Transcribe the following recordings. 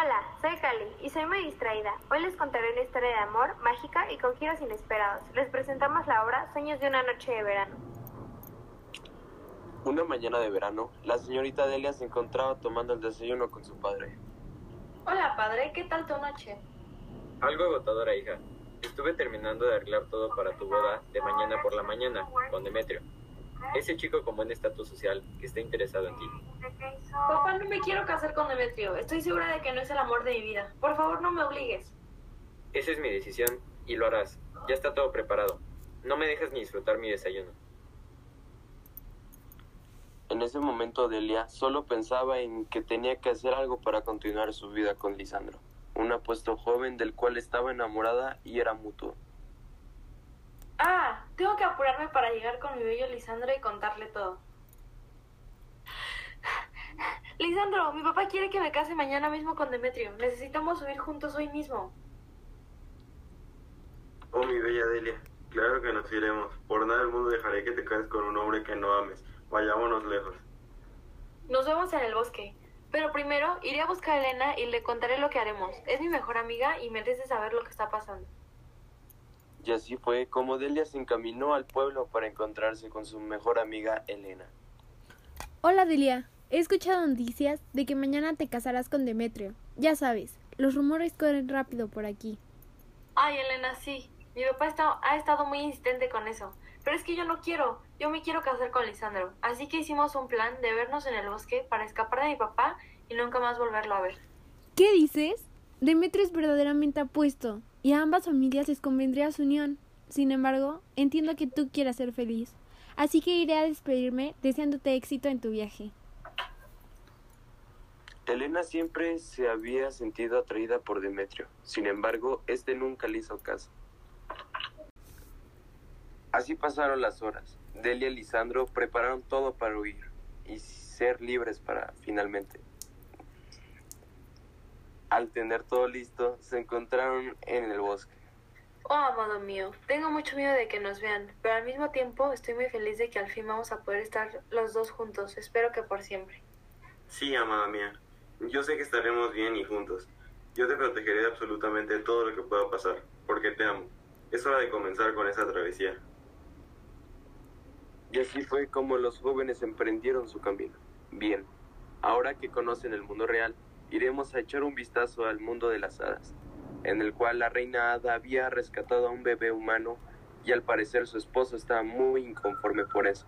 Hola, soy Cali y soy muy distraída. Hoy les contaré una historia de amor, mágica y con giros inesperados. Les presentamos la obra Sueños de una noche de verano. Una mañana de verano, la señorita Delia se encontraba tomando el desayuno con su padre. Hola, padre, ¿qué tal tu noche? Algo agotadora, hija. Estuve terminando de arreglar todo para tu boda de mañana por la mañana con Demetrio. Ese chico con buen estatus social que está interesado en ti. Papá, no me quiero casar con Demetrio. Estoy segura de que no es el amor de mi vida. Por favor, no me obligues. Esa es mi decisión y lo harás. Ya está todo preparado. No me dejes ni disfrutar mi desayuno. En ese momento Delia solo pensaba en que tenía que hacer algo para continuar su vida con Lisandro, un apuesto joven del cual estaba enamorada y era mutuo. Ah, tengo que apurarme para llegar con mi bello Lisandro y contarle todo. Lisandro, mi papá quiere que me case mañana mismo con Demetrio. Necesitamos subir juntos hoy mismo. Oh, mi bella Delia, claro que nos iremos. Por nada del mundo dejaré que te cases con un hombre que no ames. Vayámonos lejos. Nos vemos en el bosque. Pero primero iré a buscar a Elena y le contaré lo que haremos. Es mi mejor amiga y merece saber lo que está pasando. Y así fue como Delia se encaminó al pueblo para encontrarse con su mejor amiga Elena. Hola Delia, he escuchado noticias de que mañana te casarás con Demetrio. Ya sabes, los rumores corren rápido por aquí. Ay, Elena, sí. Mi papá está, ha estado muy insistente con eso. Pero es que yo no quiero. Yo me quiero casar con Lisandro. Así que hicimos un plan de vernos en el bosque para escapar de mi papá y nunca más volverlo a ver. ¿Qué dices? Demetrio es verdaderamente apuesto y a ambas familias les convendría su unión. Sin embargo, entiendo que tú quieras ser feliz. Así que iré a despedirme deseándote éxito en tu viaje. Elena siempre se había sentido atraída por Demetrio. Sin embargo, este nunca le hizo caso. Así pasaron las horas. Delia y Lisandro prepararon todo para huir y ser libres para finalmente. Al tener todo listo, se encontraron en el bosque. Oh, amado mío, tengo mucho miedo de que nos vean, pero al mismo tiempo estoy muy feliz de que al fin vamos a poder estar los dos juntos. Espero que por siempre. Sí, amada mía. Yo sé que estaremos bien y juntos. Yo te protegeré de absolutamente todo lo que pueda pasar, porque te amo. Es hora de comenzar con esa travesía. Y así fue como los jóvenes emprendieron su camino. Bien, ahora que conocen el mundo real, iremos a echar un vistazo al mundo de las hadas, en el cual la reina hada había rescatado a un bebé humano y al parecer su esposo estaba muy inconforme por eso.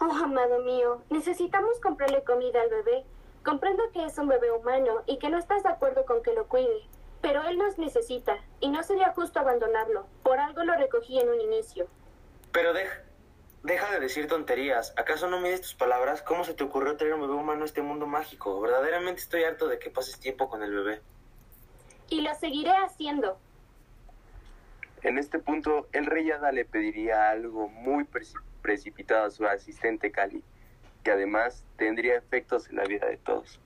Oh, amado mío, necesitamos comprarle comida al bebé. Comprendo que es un bebé humano y que no estás de acuerdo con que lo cuide, pero él nos necesita y no sería justo abandonarlo. Por algo lo recogí en un inicio. Pero deja, deja de decir tonterías. ¿Acaso no mides tus palabras? ¿Cómo se te ocurrió traer un bebé humano a este mundo mágico? Verdaderamente estoy harto de que pases tiempo con el bebé. Y lo seguiré haciendo. En este punto, el rey hada le pediría algo muy preci- precipitado a su asistente Cali, que además tendría efectos en la vida de todos.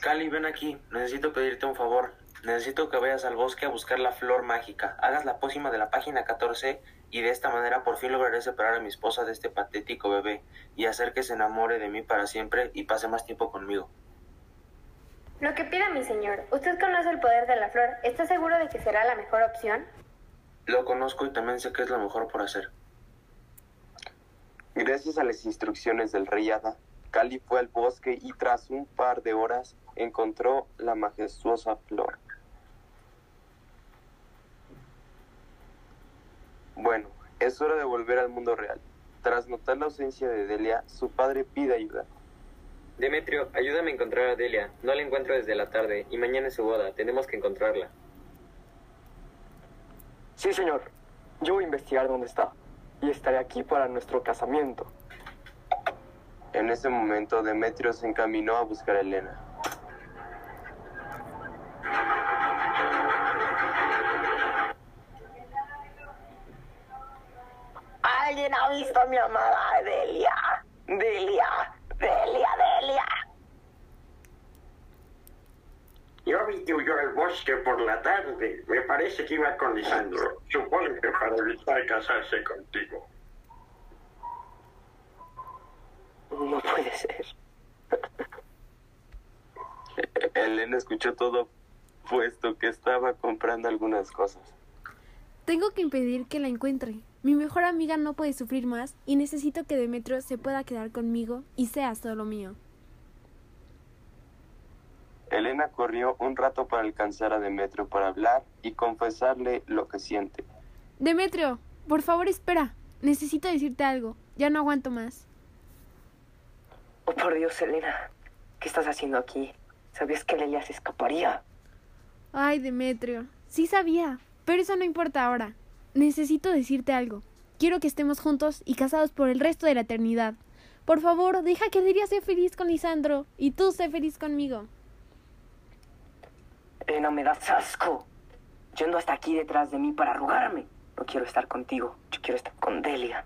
Cali, ven aquí. Necesito pedirte un favor. Necesito que vayas al bosque a buscar la flor mágica. Hagas la pócima de la página 14 y de esta manera por fin lograré separar a mi esposa de este patético bebé y hacer que se enamore de mí para siempre y pase más tiempo conmigo. Lo que pida mi señor. Usted conoce el poder de la flor. ¿Está seguro de que será la mejor opción? Lo conozco y también sé que es lo mejor por hacer. Gracias a las instrucciones del rey hada, Cali fue al bosque y tras un par de horas encontró la majestuosa flor. Bueno, es hora de volver al mundo real. Tras notar la ausencia de Delia, su padre pide ayuda. Demetrio, ayúdame a encontrar a Delia. No la encuentro desde la tarde y mañana es su boda. Tenemos que encontrarla. Sí, señor. Yo voy a investigar dónde está. Y estaré aquí para nuestro casamiento. En ese momento, Demetrio se encaminó a buscar a Elena. Ha visto a mi amada Delia? Delia, Delia, Delia. Yo vi que huyó al bosque bosque por la tarde. Me parece que iba con Lisandro. Supongo que para evitar casarse contigo. No puede ser. Elena escuchó todo, puesto que estaba comprando algunas cosas. Tengo que impedir que la encuentre. Mi mejor amiga no puede sufrir más y necesito que Demetrio se pueda quedar conmigo y sea solo mío. Elena corrió un rato para alcanzar a Demetrio para hablar y confesarle lo que siente. Demetrio, por favor espera. Necesito decirte algo. Ya no aguanto más. Oh, por Dios, Elena. ¿Qué estás haciendo aquí? ¿Sabías que Lelia se escaparía? Ay, Demetrio. Sí sabía, pero eso no importa ahora. Necesito decirte algo. Quiero que estemos juntos y casados por el resto de la eternidad. Por favor, deja que Delia sea feliz con Lisandro y tú sé feliz conmigo. Elena, me das asco. Yendo hasta aquí detrás de mí para rogarme. No quiero estar contigo. Yo quiero estar con Delia.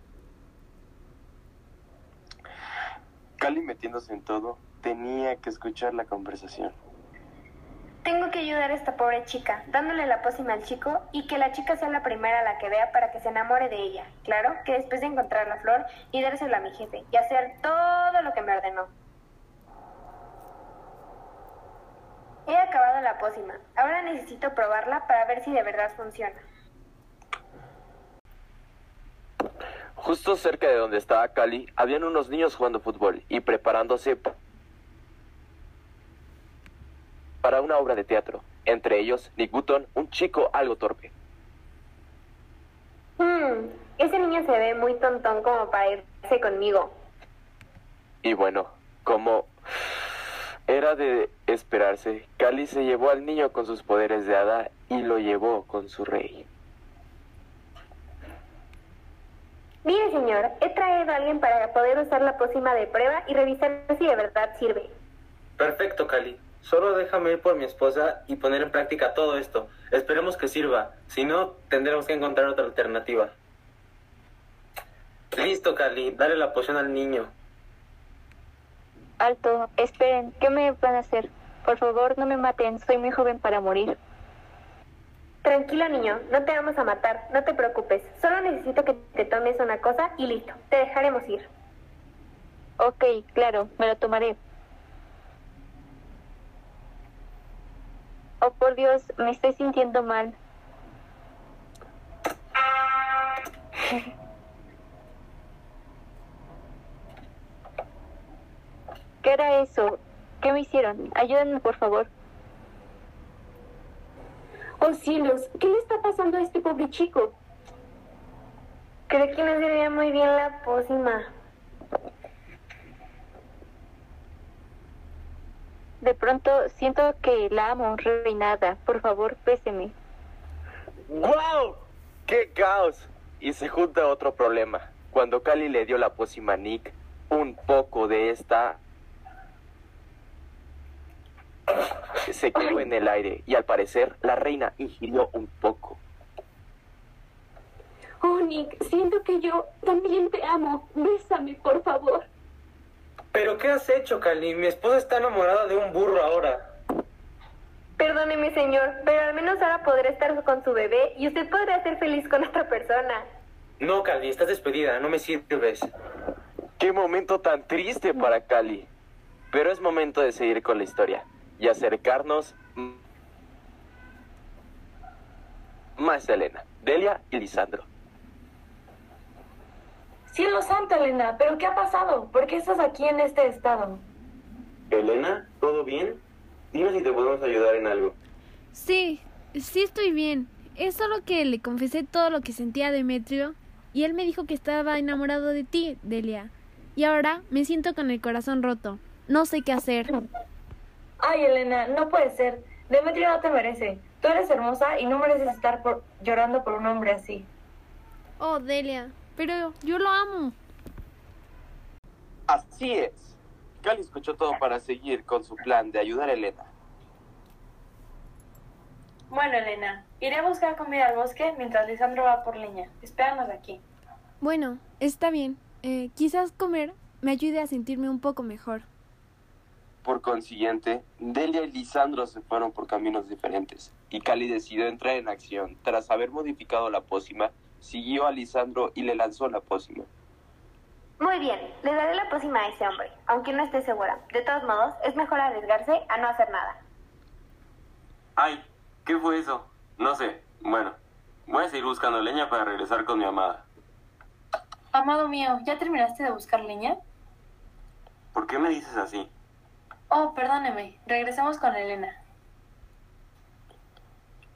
Cali metiéndose en todo, tenía que escuchar la conversación. Tengo que ayudar a esta pobre chica, dándole la pócima al chico y que la chica sea la primera a la que vea para que se enamore de ella. Claro, que después de encontrar la flor y dársela a mi jefe y hacer todo lo que me ordenó. He acabado la pócima. Ahora necesito probarla para ver si de verdad funciona. Justo cerca de donde estaba Cali, habían unos niños jugando fútbol y preparándose para una obra de teatro. Entre ellos, Nick Button, un chico algo torpe. Hmm, ese niño se ve muy tontón como para irse conmigo. Y bueno, como era de esperarse, Cali se llevó al niño con sus poderes de hada y lo llevó con su rey. Mire, señor, he traído a alguien para poder usar la pócima de prueba y revisar si de verdad sirve. Perfecto, Cali. Solo déjame ir por mi esposa y poner en práctica todo esto. Esperemos que sirva. Si no, tendremos que encontrar otra alternativa. Listo, Cali. Dale la poción al niño. Alto, esperen, ¿qué me van a hacer? Por favor, no me maten, soy muy joven para morir. Tranquilo, niño, no te vamos a matar, no te preocupes. Solo necesito que te tomes una cosa y listo, te dejaremos ir. Ok, claro, me lo tomaré. Oh, por Dios, me estoy sintiendo mal. ¿Qué era eso? ¿Qué me hicieron? Ayúdenme, por favor. Oh cielos, ¿qué le está pasando a este pobre chico? Creo que no servía muy bien la pócima. De pronto siento que la amo, reinada. Por favor, péseme. ¡Guau! ¡Qué caos! Y se junta otro problema. Cuando Cali le dio la pócima a Nick, un poco de esta se quedó en el aire y al parecer la reina ingirió un poco. Oh, Nick, siento que yo también te amo. Bésame, por favor. ¿Pero qué has hecho, Cali? Mi esposa está enamorada de un burro ahora. Perdóneme, señor, pero al menos ahora podré estar con su bebé y usted podrá ser feliz con otra persona. No, Cali, estás despedida. No me sirves. Qué momento tan triste para Cali. Pero es momento de seguir con la historia y acercarnos más a Elena, Delia y Lisandro. Cielo santo, Elena, ¿pero qué ha pasado? ¿Por qué estás aquí en este estado? Elena, ¿todo bien? Dime si te podemos ayudar en algo. Sí, sí estoy bien. Es solo que le confesé todo lo que sentía a Demetrio y él me dijo que estaba enamorado de ti, Delia. Y ahora me siento con el corazón roto. No sé qué hacer. Ay, Elena, no puede ser. Demetrio no te merece. Tú eres hermosa y no mereces estar por- llorando por un hombre así. Oh, Delia, pero yo lo amo. Así es. Cali escuchó todo para seguir con su plan de ayudar a Elena. Bueno, Elena, iré a buscar comida al bosque mientras Lisandro va por leña. Espéranos aquí. Bueno, está bien. Eh, quizás comer me ayude a sentirme un poco mejor. Por consiguiente, Delia y Lisandro se fueron por caminos diferentes, y Cali decidió entrar en acción. Tras haber modificado la pócima, siguió a Lisandro y le lanzó la pócima. Muy bien, le daré la pócima a ese hombre, aunque no esté segura. De todos modos, es mejor arriesgarse a no hacer nada. Ay, ¿qué fue eso? No sé. Bueno, voy a seguir buscando leña para regresar con mi amada. Amado mío, ¿ya terminaste de buscar leña? ¿Por qué me dices así? Oh, perdóneme. Regresemos con Elena.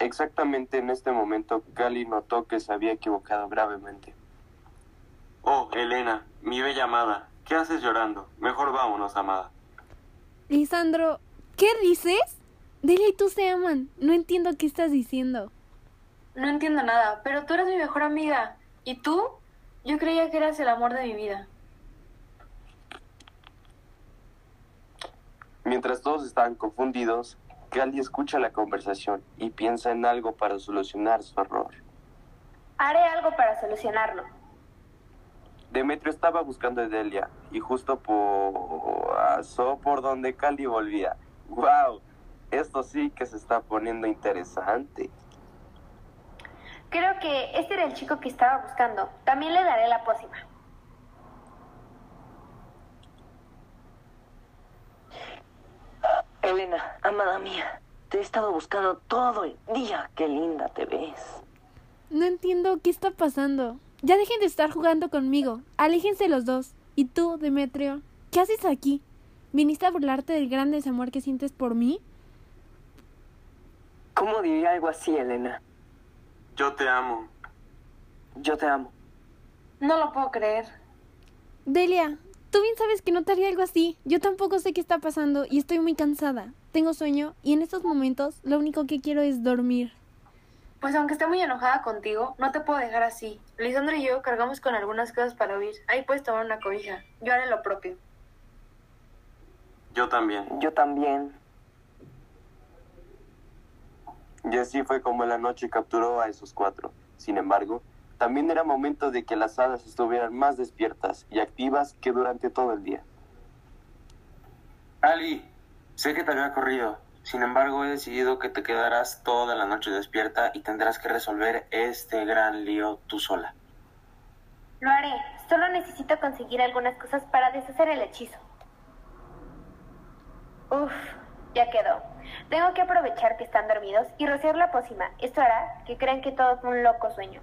Exactamente en este momento, Cali notó que se había equivocado gravemente. Oh, Elena, mi bella amada, ¿qué haces llorando? Mejor vámonos, amada. Lisandro, ¿qué dices? Delia y tú se aman. No entiendo qué estás diciendo. No entiendo nada, pero tú eres mi mejor amiga. ¿Y tú? Yo creía que eras el amor de mi vida. Mientras todos estaban confundidos, Cali escucha la conversación y piensa en algo para solucionar su error. Haré algo para solucionarlo. Demetrio estaba buscando a Delia y justo pasó por donde Cali volvía. ¡Wow! Esto sí que se está poniendo interesante. Creo que este era el chico que estaba buscando. También le daré la pócima. Elena, amada mía, te he estado buscando todo el día. Qué linda te ves. No entiendo qué está pasando. Ya dejen de estar jugando conmigo. Aléjense los dos. ¿Y tú, Demetrio? ¿Qué haces aquí? ¿Viniste a burlarte del gran desamor que sientes por mí? ¿Cómo diría algo así, Elena? Yo te amo. Yo te amo. No lo puedo creer. Delia, tú bien sabes que no te haría algo así. Yo tampoco sé qué está pasando y estoy muy cansada. Tengo sueño y en estos momentos lo único que quiero es dormir. Pues aunque esté muy enojada contigo, no te puedo dejar así. Lisandro y yo cargamos con algunas cosas para huir. Ahí puedes tomar una cobija. Yo haré lo propio. Yo también. Yo también. Y así fue como la noche capturó a esos cuatro. Sin embargo, también era momento de que las hadas estuvieran más despiertas y activas que durante todo el día. Ali, sé que te había corrido. Sin embargo, he decidido que te quedarás toda la noche despierta y tendrás que resolver este gran lío tú sola. Lo haré. Solo necesito conseguir algunas cosas para deshacer el hechizo. Uf, ya quedó. Tengo que aprovechar que están dormidos y rociar la pócima. Esto hará que crean que todo fue un loco sueño.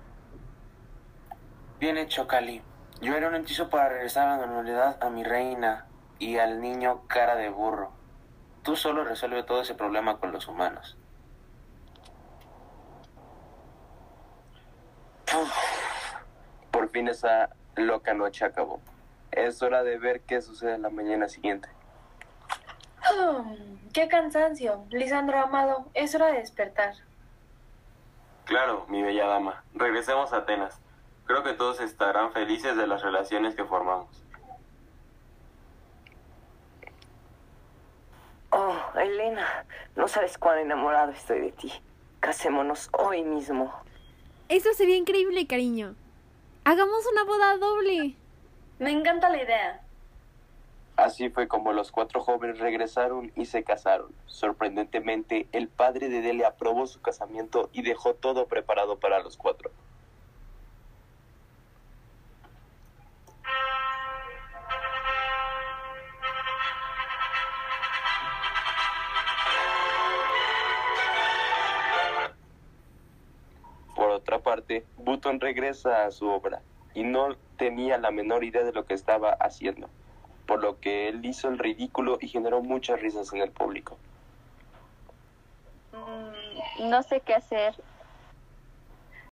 Bien hecho, Cali. Yo haré un hechizo para regresar a la normalidad a mi reina y al niño cara de burro. Tú solo resuelve todo ese problema con los humanos. Por fin esa loca noche acabó. Es hora de ver qué sucede en la mañana siguiente. Oh, ¡Qué cansancio! Lisandro, amado, es hora de despertar. Claro, mi bella dama. Regresemos a Atenas. Creo que todos estarán felices de las relaciones que formamos. Oh, Elena, no sabes cuán enamorado estoy de ti. Casémonos hoy mismo. Eso sería increíble, cariño. Hagamos una boda doble. Me encanta la idea. Así fue como los cuatro jóvenes regresaron y se casaron. Sorprendentemente, el padre de Delia aprobó su casamiento y dejó todo preparado para los cuatro. Button regresa a su obra y no tenía la menor idea de lo que estaba haciendo, por lo que él hizo el ridículo y generó muchas risas en el público. Mm, no sé qué hacer.